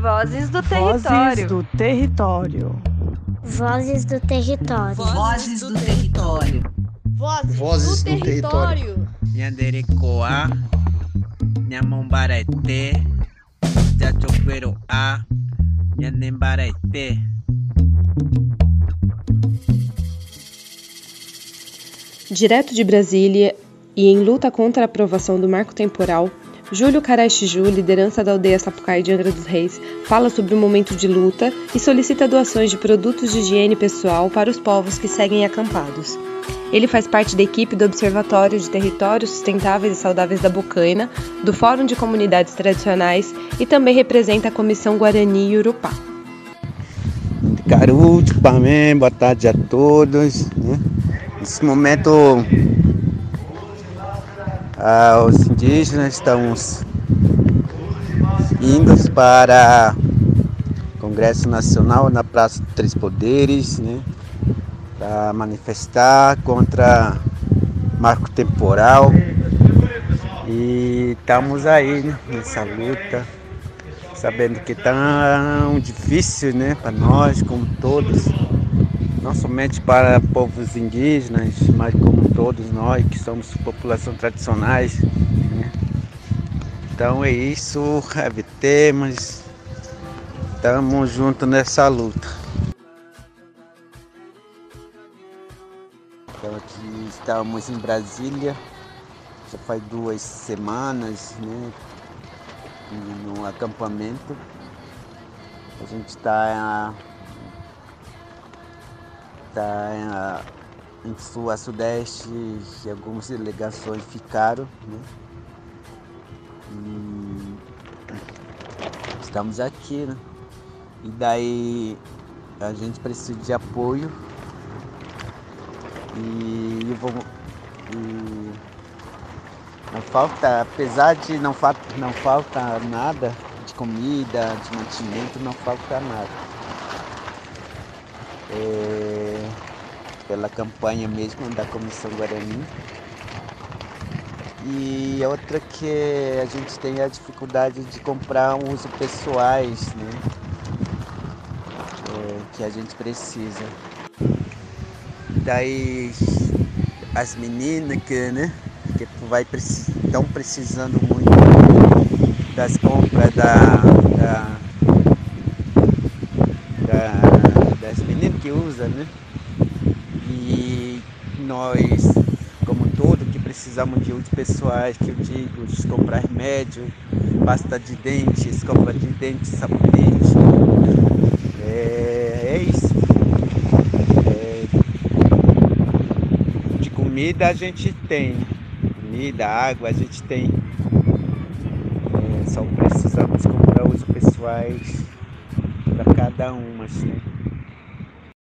Vozes do Vozes território. do território. Vozes do território. Vozes do território. Vozes, Vozes do, território. Nyanderekoa, Nyamombarete, Jachoperoa, Nyanembarete. Direto de Brasília e em luta contra a aprovação do marco temporal, Júlio Caraixiju, liderança da aldeia Sapucaí de Angra dos Reis, fala sobre o momento de luta e solicita doações de produtos de higiene pessoal para os povos que seguem acampados. Ele faz parte da equipe do Observatório de Territórios Sustentáveis e Saudáveis da Bocaina, do Fórum de Comunidades Tradicionais e também representa a Comissão Guarani Urupá. Caru, Tupamé, boa tarde a todos. né? Nesse momento, ah, os indígenas estão indo para o Congresso Nacional na Praça dos Três Poderes, né? para manifestar contra marco temporal. E estamos aí né, nessa luta, sabendo que tão difícil né, para nós, como todos, não somente para povos indígenas, mas como todos nós que somos população tradicionais. né. Então é isso, evitemos, estamos juntos nessa luta. Então aqui estamos em Brasília, já faz duas semanas, né? No acampamento. A gente está tá em sul a sudeste e algumas delegações ficaram, né? E estamos aqui, né? E daí a gente precisa de apoio e, vou- e não falta, apesar de não, fa- não falta nada de comida, de mantimento, não falta nada. É, pela campanha mesmo da Comissão Guarani. E outra que a gente tem a dificuldade de comprar um uso pessoais, né? É, que a gente precisa. Daí as meninas que, né, que vai estão precisando muito das compras da, da, da- das meninas que usam, né? Nós, como todo, que precisamos de usos pessoais, que eu digo, de comprar remédio, pasta de dente, escova de dente, sabonete. É, é isso. É, de comida a gente tem. Comida, água a gente tem. É, só precisamos comprar os pessoais para cada uma, assim.